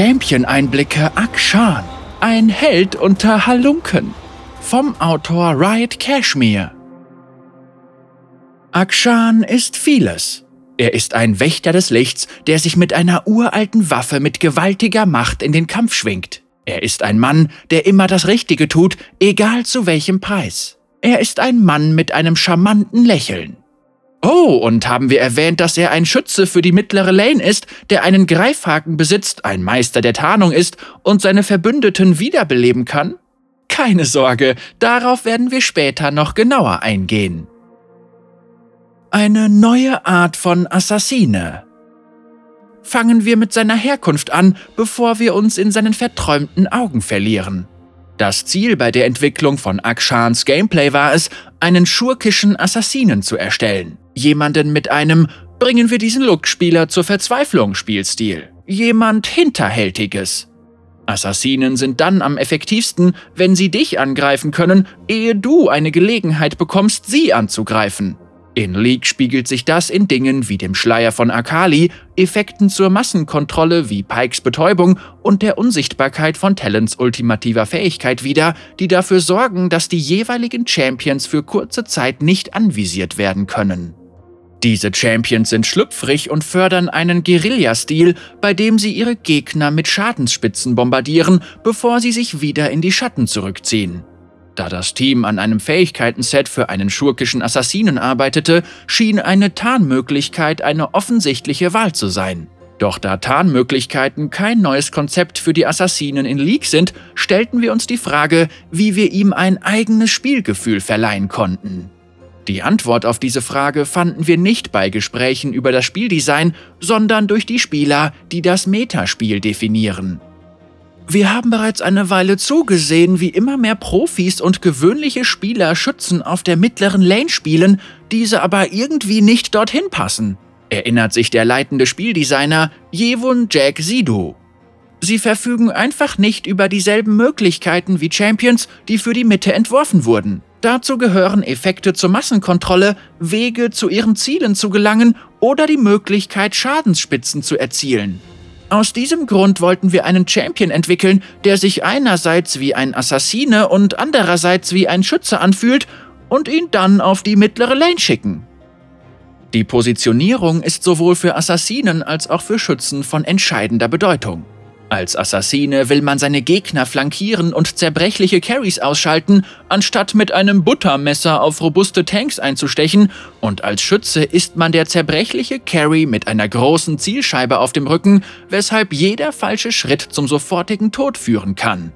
Champion-Einblicke Akshan, ein Held unter Halunken. Vom Autor Riot Cashmere. Akshan ist vieles. Er ist ein Wächter des Lichts, der sich mit einer uralten Waffe mit gewaltiger Macht in den Kampf schwingt. Er ist ein Mann, der immer das Richtige tut, egal zu welchem Preis. Er ist ein Mann mit einem charmanten Lächeln. Oh, und haben wir erwähnt, dass er ein Schütze für die mittlere Lane ist, der einen Greifhaken besitzt, ein Meister der Tarnung ist und seine Verbündeten wiederbeleben kann? Keine Sorge, darauf werden wir später noch genauer eingehen. Eine neue Art von Assassine. Fangen wir mit seiner Herkunft an, bevor wir uns in seinen verträumten Augen verlieren. Das Ziel bei der Entwicklung von Akshans Gameplay war es, einen schurkischen Assassinen zu erstellen. Jemanden mit einem Bringen wir diesen Look-Spieler zur Verzweiflung Spielstil. Jemand Hinterhältiges. Assassinen sind dann am effektivsten, wenn sie dich angreifen können, ehe du eine Gelegenheit bekommst, sie anzugreifen. In League spiegelt sich das in Dingen wie dem Schleier von Akali, Effekten zur Massenkontrolle wie Pikes Betäubung und der Unsichtbarkeit von Talents ultimativer Fähigkeit wider, die dafür sorgen, dass die jeweiligen Champions für kurze Zeit nicht anvisiert werden können. Diese Champions sind schlüpfrig und fördern einen Guerilla-Stil, bei dem sie ihre Gegner mit Schadensspitzen bombardieren, bevor sie sich wieder in die Schatten zurückziehen. Da das Team an einem Fähigkeitenset für einen schurkischen Assassinen arbeitete, schien eine Tarnmöglichkeit eine offensichtliche Wahl zu sein. Doch da Tarnmöglichkeiten kein neues Konzept für die Assassinen in League sind, stellten wir uns die Frage, wie wir ihm ein eigenes Spielgefühl verleihen konnten. Die Antwort auf diese Frage fanden wir nicht bei Gesprächen über das Spieldesign, sondern durch die Spieler, die das Metaspiel definieren. Wir haben bereits eine Weile zugesehen, wie immer mehr Profis und gewöhnliche Spieler Schützen auf der mittleren Lane spielen, diese aber irgendwie nicht dorthin passen, erinnert sich der leitende Spieldesigner Jewun Jack Sidu. Sie verfügen einfach nicht über dieselben Möglichkeiten wie Champions, die für die Mitte entworfen wurden. Dazu gehören Effekte zur Massenkontrolle, Wege zu ihren Zielen zu gelangen oder die Möglichkeit, Schadensspitzen zu erzielen. Aus diesem Grund wollten wir einen Champion entwickeln, der sich einerseits wie ein Assassine und andererseits wie ein Schütze anfühlt und ihn dann auf die mittlere Lane schicken. Die Positionierung ist sowohl für Assassinen als auch für Schützen von entscheidender Bedeutung. Als Assassine will man seine Gegner flankieren und zerbrechliche Carries ausschalten, anstatt mit einem Buttermesser auf robuste Tanks einzustechen, und als Schütze ist man der zerbrechliche Carry mit einer großen Zielscheibe auf dem Rücken, weshalb jeder falsche Schritt zum sofortigen Tod führen kann.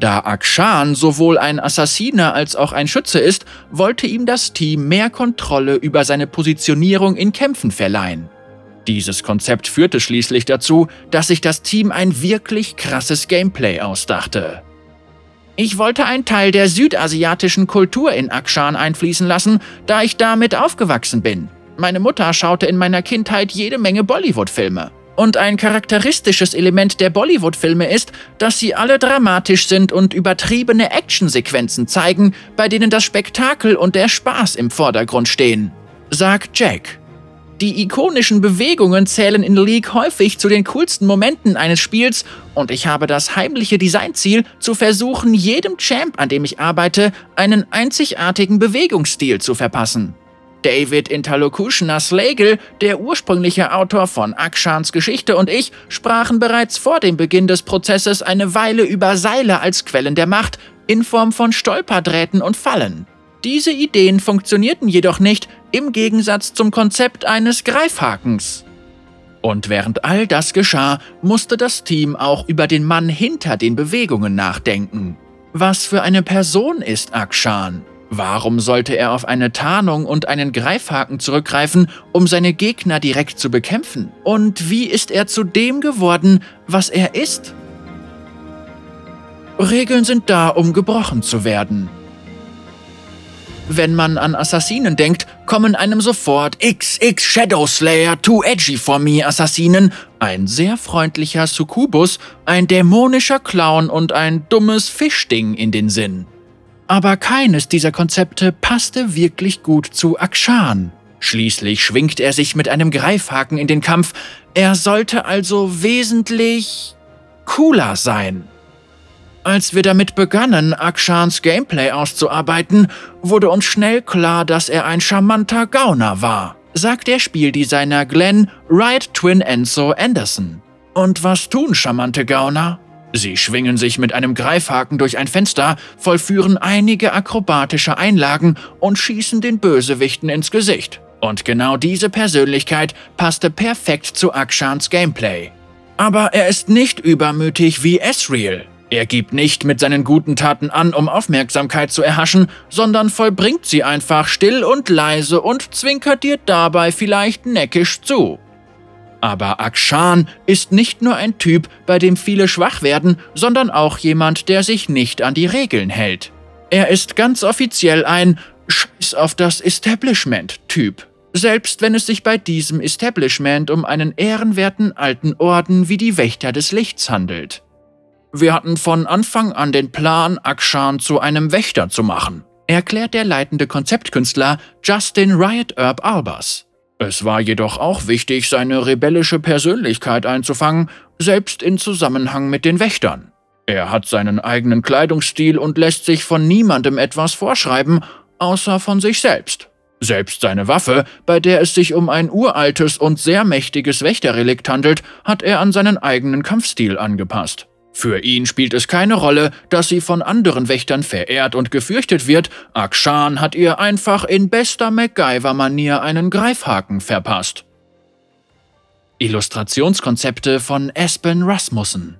Da Akshan sowohl ein Assassine als auch ein Schütze ist, wollte ihm das Team mehr Kontrolle über seine Positionierung in Kämpfen verleihen. Dieses Konzept führte schließlich dazu, dass sich das Team ein wirklich krasses Gameplay ausdachte. Ich wollte einen Teil der südasiatischen Kultur in Akshan einfließen lassen, da ich damit aufgewachsen bin. Meine Mutter schaute in meiner Kindheit jede Menge Bollywood-Filme. Und ein charakteristisches Element der Bollywood-Filme ist, dass sie alle dramatisch sind und übertriebene Actionsequenzen zeigen, bei denen das Spektakel und der Spaß im Vordergrund stehen, sagt Jack. Die ikonischen Bewegungen zählen in League häufig zu den coolsten Momenten eines Spiels und ich habe das heimliche Designziel, zu versuchen, jedem Champ, an dem ich arbeite, einen einzigartigen Bewegungsstil zu verpassen. David Interlocutioner Slagle, der ursprüngliche Autor von Akshans Geschichte und ich sprachen bereits vor dem Beginn des Prozesses eine Weile über Seile als Quellen der Macht in Form von Stolperdrähten und Fallen. Diese Ideen funktionierten jedoch nicht, im Gegensatz zum Konzept eines Greifhakens. Und während all das geschah, musste das Team auch über den Mann hinter den Bewegungen nachdenken. Was für eine Person ist Akshan? Warum sollte er auf eine Tarnung und einen Greifhaken zurückgreifen, um seine Gegner direkt zu bekämpfen? Und wie ist er zu dem geworden, was er ist? Regeln sind da, um gebrochen zu werden. Wenn man an Assassinen denkt, kommen einem sofort XX Shadow Slayer Too Edgy for Me Assassinen, ein sehr freundlicher Succubus, ein dämonischer Clown und ein dummes Fischding in den Sinn. Aber keines dieser Konzepte passte wirklich gut zu Akshan. Schließlich schwingt er sich mit einem Greifhaken in den Kampf, er sollte also wesentlich cooler sein. Als wir damit begannen, Akshans Gameplay auszuarbeiten, wurde uns schnell klar, dass er ein charmanter Gauner war, sagt der Spieldesigner Glenn Wright Twin Enzo Anderson. Und was tun charmante Gauner? Sie schwingen sich mit einem Greifhaken durch ein Fenster, vollführen einige akrobatische Einlagen und schießen den Bösewichten ins Gesicht. Und genau diese Persönlichkeit passte perfekt zu Akshans Gameplay. Aber er ist nicht übermütig wie Ezreal. Er gibt nicht mit seinen guten Taten an, um Aufmerksamkeit zu erhaschen, sondern vollbringt sie einfach still und leise und zwinkert dir dabei vielleicht neckisch zu. Aber Akshan ist nicht nur ein Typ, bei dem viele schwach werden, sondern auch jemand, der sich nicht an die Regeln hält. Er ist ganz offiziell ein Scheiß auf das Establishment-Typ. Selbst wenn es sich bei diesem Establishment um einen ehrenwerten alten Orden wie die Wächter des Lichts handelt. Wir hatten von Anfang an den Plan, Akshan zu einem Wächter zu machen, erklärt der leitende Konzeptkünstler Justin Riot Herb Albers. Es war jedoch auch wichtig, seine rebellische Persönlichkeit einzufangen, selbst in Zusammenhang mit den Wächtern. Er hat seinen eigenen Kleidungsstil und lässt sich von niemandem etwas vorschreiben, außer von sich selbst. Selbst seine Waffe, bei der es sich um ein uraltes und sehr mächtiges Wächterrelikt handelt, hat er an seinen eigenen Kampfstil angepasst. Für ihn spielt es keine Rolle, dass sie von anderen Wächtern verehrt und gefürchtet wird, Akshan hat ihr einfach in bester MacGyver-Manier einen Greifhaken verpasst. Illustrationskonzepte von Espen Rasmussen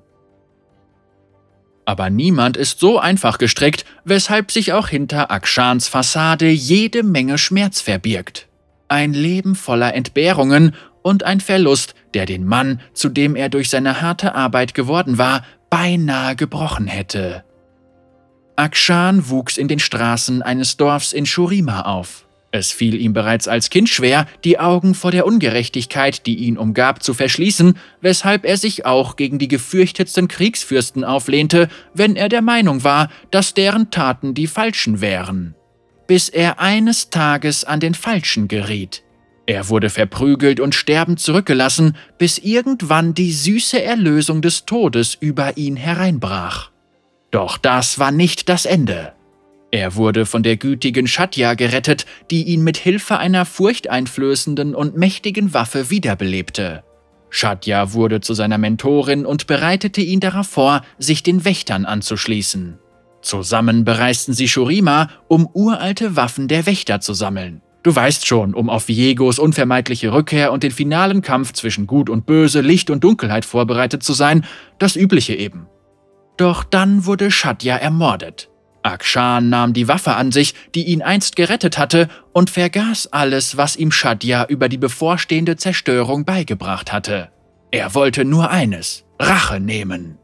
aber niemand ist so einfach gestrickt, weshalb sich auch hinter Akshans Fassade jede Menge Schmerz verbirgt. Ein Leben voller Entbehrungen und ein Verlust, der den Mann, zu dem er durch seine harte Arbeit geworden war, beinahe gebrochen hätte. Akshan wuchs in den Straßen eines Dorfs in Shurima auf. Es fiel ihm bereits als Kind schwer, die Augen vor der Ungerechtigkeit, die ihn umgab, zu verschließen, weshalb er sich auch gegen die gefürchtetsten Kriegsfürsten auflehnte, wenn er der Meinung war, dass deren Taten die falschen wären. Bis er eines Tages an den Falschen geriet. Er wurde verprügelt und sterbend zurückgelassen, bis irgendwann die süße Erlösung des Todes über ihn hereinbrach. Doch das war nicht das Ende. Er wurde von der gütigen Shatya gerettet, die ihn mit Hilfe einer furchteinflößenden und mächtigen Waffe wiederbelebte. Shatya wurde zu seiner Mentorin und bereitete ihn darauf vor, sich den Wächtern anzuschließen. Zusammen bereisten sie Shurima, um uralte Waffen der Wächter zu sammeln. Du weißt schon, um auf Viegos unvermeidliche Rückkehr und den finalen Kampf zwischen Gut und Böse, Licht und Dunkelheit vorbereitet zu sein, das Übliche eben. Doch dann wurde Shatya ermordet. Akshan nahm die Waffe an sich, die ihn einst gerettet hatte, und vergaß alles, was ihm Shadya über die bevorstehende Zerstörung beigebracht hatte. Er wollte nur eines, Rache nehmen.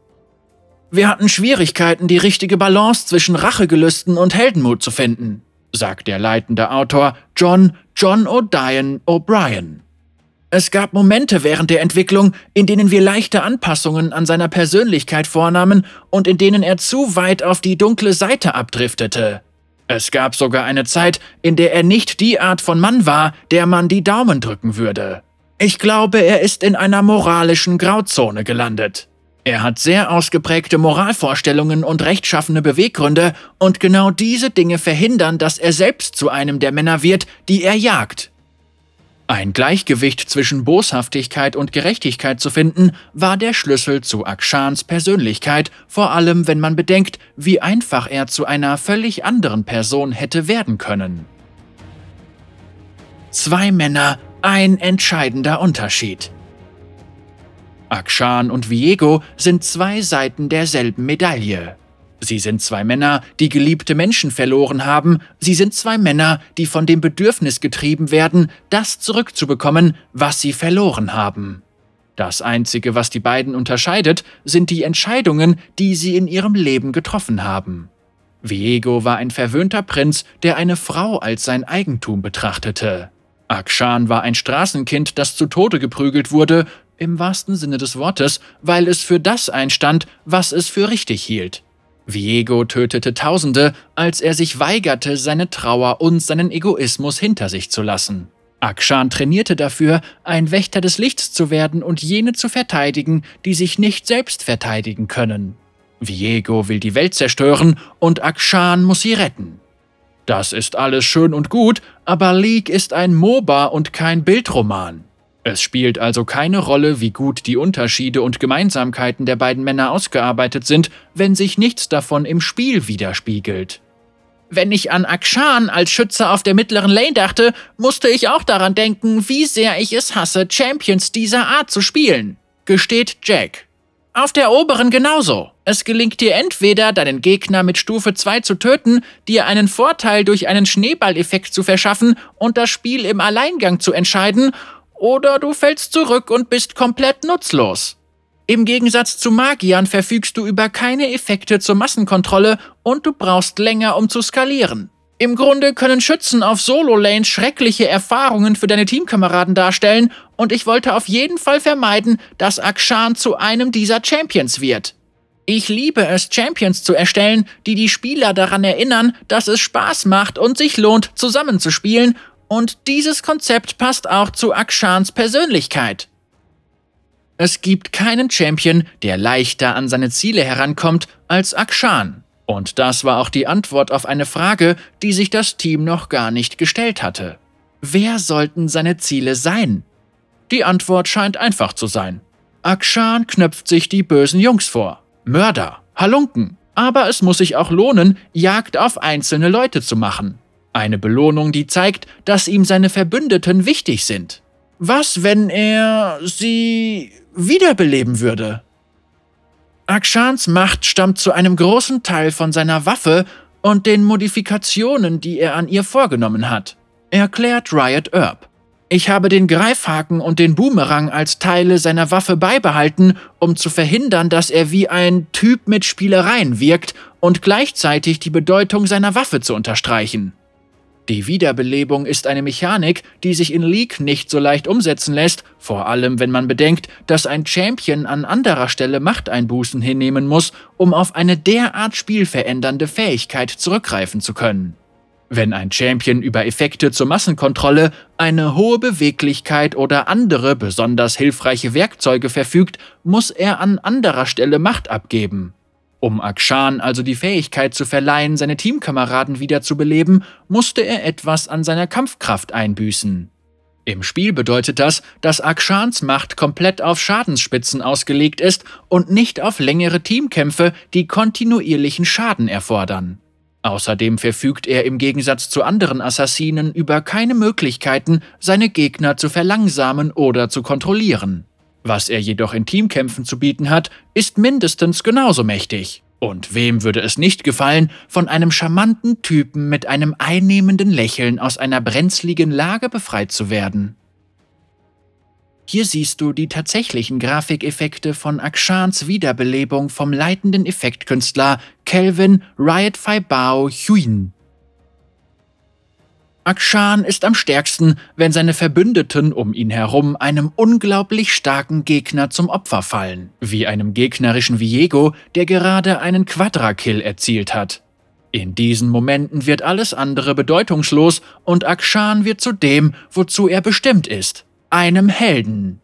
Wir hatten Schwierigkeiten, die richtige Balance zwischen Rachegelüsten und Heldenmut zu finden, sagt der leitende Autor John John O'Dian O'Brien. Es gab Momente während der Entwicklung, in denen wir leichte Anpassungen an seiner Persönlichkeit vornahmen und in denen er zu weit auf die dunkle Seite abdriftete. Es gab sogar eine Zeit, in der er nicht die Art von Mann war, der man die Daumen drücken würde. Ich glaube, er ist in einer moralischen Grauzone gelandet. Er hat sehr ausgeprägte Moralvorstellungen und rechtschaffene Beweggründe, und genau diese Dinge verhindern, dass er selbst zu einem der Männer wird, die er jagt. Ein Gleichgewicht zwischen Boshaftigkeit und Gerechtigkeit zu finden, war der Schlüssel zu Akshans Persönlichkeit, vor allem wenn man bedenkt, wie einfach er zu einer völlig anderen Person hätte werden können. Zwei Männer, ein entscheidender Unterschied. Akshan und Viego sind zwei Seiten derselben Medaille. Sie sind zwei Männer, die geliebte Menschen verloren haben. Sie sind zwei Männer, die von dem Bedürfnis getrieben werden, das zurückzubekommen, was sie verloren haben. Das Einzige, was die beiden unterscheidet, sind die Entscheidungen, die sie in ihrem Leben getroffen haben. Viego war ein verwöhnter Prinz, der eine Frau als sein Eigentum betrachtete. Akshan war ein Straßenkind, das zu Tode geprügelt wurde, im wahrsten Sinne des Wortes, weil es für das einstand, was es für richtig hielt. Viego tötete Tausende, als er sich weigerte, seine Trauer und seinen Egoismus hinter sich zu lassen. Akshan trainierte dafür, ein Wächter des Lichts zu werden und jene zu verteidigen, die sich nicht selbst verteidigen können. Viego will die Welt zerstören und Akshan muss sie retten. Das ist alles schön und gut, aber League ist ein MOBA und kein Bildroman. Es spielt also keine Rolle, wie gut die Unterschiede und Gemeinsamkeiten der beiden Männer ausgearbeitet sind, wenn sich nichts davon im Spiel widerspiegelt. Wenn ich an Akshan als Schütze auf der mittleren Lane dachte, musste ich auch daran denken, wie sehr ich es hasse, Champions dieser Art zu spielen, gesteht Jack. Auf der oberen genauso. Es gelingt dir entweder, deinen Gegner mit Stufe 2 zu töten, dir einen Vorteil durch einen Schneeballeffekt zu verschaffen und das Spiel im Alleingang zu entscheiden, oder du fällst zurück und bist komplett nutzlos. Im Gegensatz zu Magiern verfügst du über keine Effekte zur Massenkontrolle und du brauchst länger, um zu skalieren. Im Grunde können Schützen auf Solo-Lanes schreckliche Erfahrungen für deine Teamkameraden darstellen und ich wollte auf jeden Fall vermeiden, dass Akshan zu einem dieser Champions wird. Ich liebe es, Champions zu erstellen, die die Spieler daran erinnern, dass es Spaß macht und sich lohnt, zusammenzuspielen und dieses Konzept passt auch zu Akshans Persönlichkeit. Es gibt keinen Champion, der leichter an seine Ziele herankommt als Akshan. Und das war auch die Antwort auf eine Frage, die sich das Team noch gar nicht gestellt hatte. Wer sollten seine Ziele sein? Die Antwort scheint einfach zu sein. Akshan knöpft sich die bösen Jungs vor. Mörder, Halunken. Aber es muss sich auch lohnen, Jagd auf einzelne Leute zu machen. Eine Belohnung, die zeigt, dass ihm seine Verbündeten wichtig sind. Was, wenn er sie wiederbeleben würde. Akshans Macht stammt zu einem großen Teil von seiner Waffe und den Modifikationen, die er an ihr vorgenommen hat, erklärt Riot Earp. Ich habe den Greifhaken und den Boomerang als Teile seiner Waffe beibehalten, um zu verhindern, dass er wie ein Typ mit Spielereien wirkt und gleichzeitig die Bedeutung seiner Waffe zu unterstreichen. Die Wiederbelebung ist eine Mechanik, die sich in League nicht so leicht umsetzen lässt, vor allem wenn man bedenkt, dass ein Champion an anderer Stelle Machteinbußen hinnehmen muss, um auf eine derart spielverändernde Fähigkeit zurückgreifen zu können. Wenn ein Champion über Effekte zur Massenkontrolle, eine hohe Beweglichkeit oder andere besonders hilfreiche Werkzeuge verfügt, muss er an anderer Stelle Macht abgeben. Um Akshan also die Fähigkeit zu verleihen, seine Teamkameraden wiederzubeleben, musste er etwas an seiner Kampfkraft einbüßen. Im Spiel bedeutet das, dass Akshans Macht komplett auf Schadensspitzen ausgelegt ist und nicht auf längere Teamkämpfe, die kontinuierlichen Schaden erfordern. Außerdem verfügt er im Gegensatz zu anderen Assassinen über keine Möglichkeiten, seine Gegner zu verlangsamen oder zu kontrollieren. Was er jedoch in Teamkämpfen zu bieten hat, ist mindestens genauso mächtig. Und wem würde es nicht gefallen, von einem charmanten Typen mit einem einnehmenden Lächeln aus einer brenzligen Lage befreit zu werden? Hier siehst du die tatsächlichen Grafikeffekte von Akshans Wiederbelebung vom leitenden Effektkünstler Kelvin Riot Bao Huyn. Akshan ist am stärksten, wenn seine Verbündeten um ihn herum einem unglaublich starken Gegner zum Opfer fallen, wie einem gegnerischen Viego, der gerade einen Quadra-Kill erzielt hat. In diesen Momenten wird alles andere bedeutungslos und Akshan wird zu dem, wozu er bestimmt ist, einem Helden.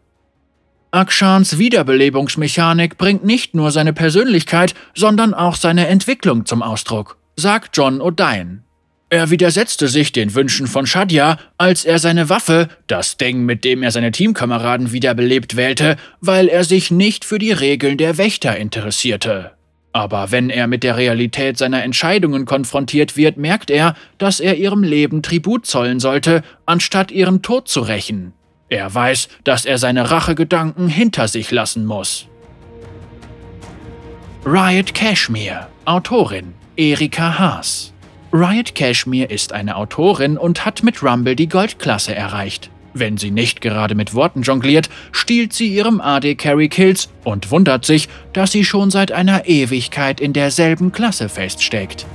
Akshans Wiederbelebungsmechanik bringt nicht nur seine Persönlichkeit, sondern auch seine Entwicklung zum Ausdruck, sagt John O'Dine. Er widersetzte sich den Wünschen von Shadja, als er seine Waffe, das Ding, mit dem er seine Teamkameraden wiederbelebt, wählte, weil er sich nicht für die Regeln der Wächter interessierte. Aber wenn er mit der Realität seiner Entscheidungen konfrontiert wird, merkt er, dass er ihrem Leben Tribut zollen sollte, anstatt ihren Tod zu rächen. Er weiß, dass er seine Rachegedanken hinter sich lassen muss. Riot Cashmere, Autorin Erika Haas Riot Cashmere ist eine Autorin und hat mit Rumble die Goldklasse erreicht. Wenn sie nicht gerade mit Worten jongliert, stiehlt sie ihrem AD Carry Kills und wundert sich, dass sie schon seit einer Ewigkeit in derselben Klasse feststeckt.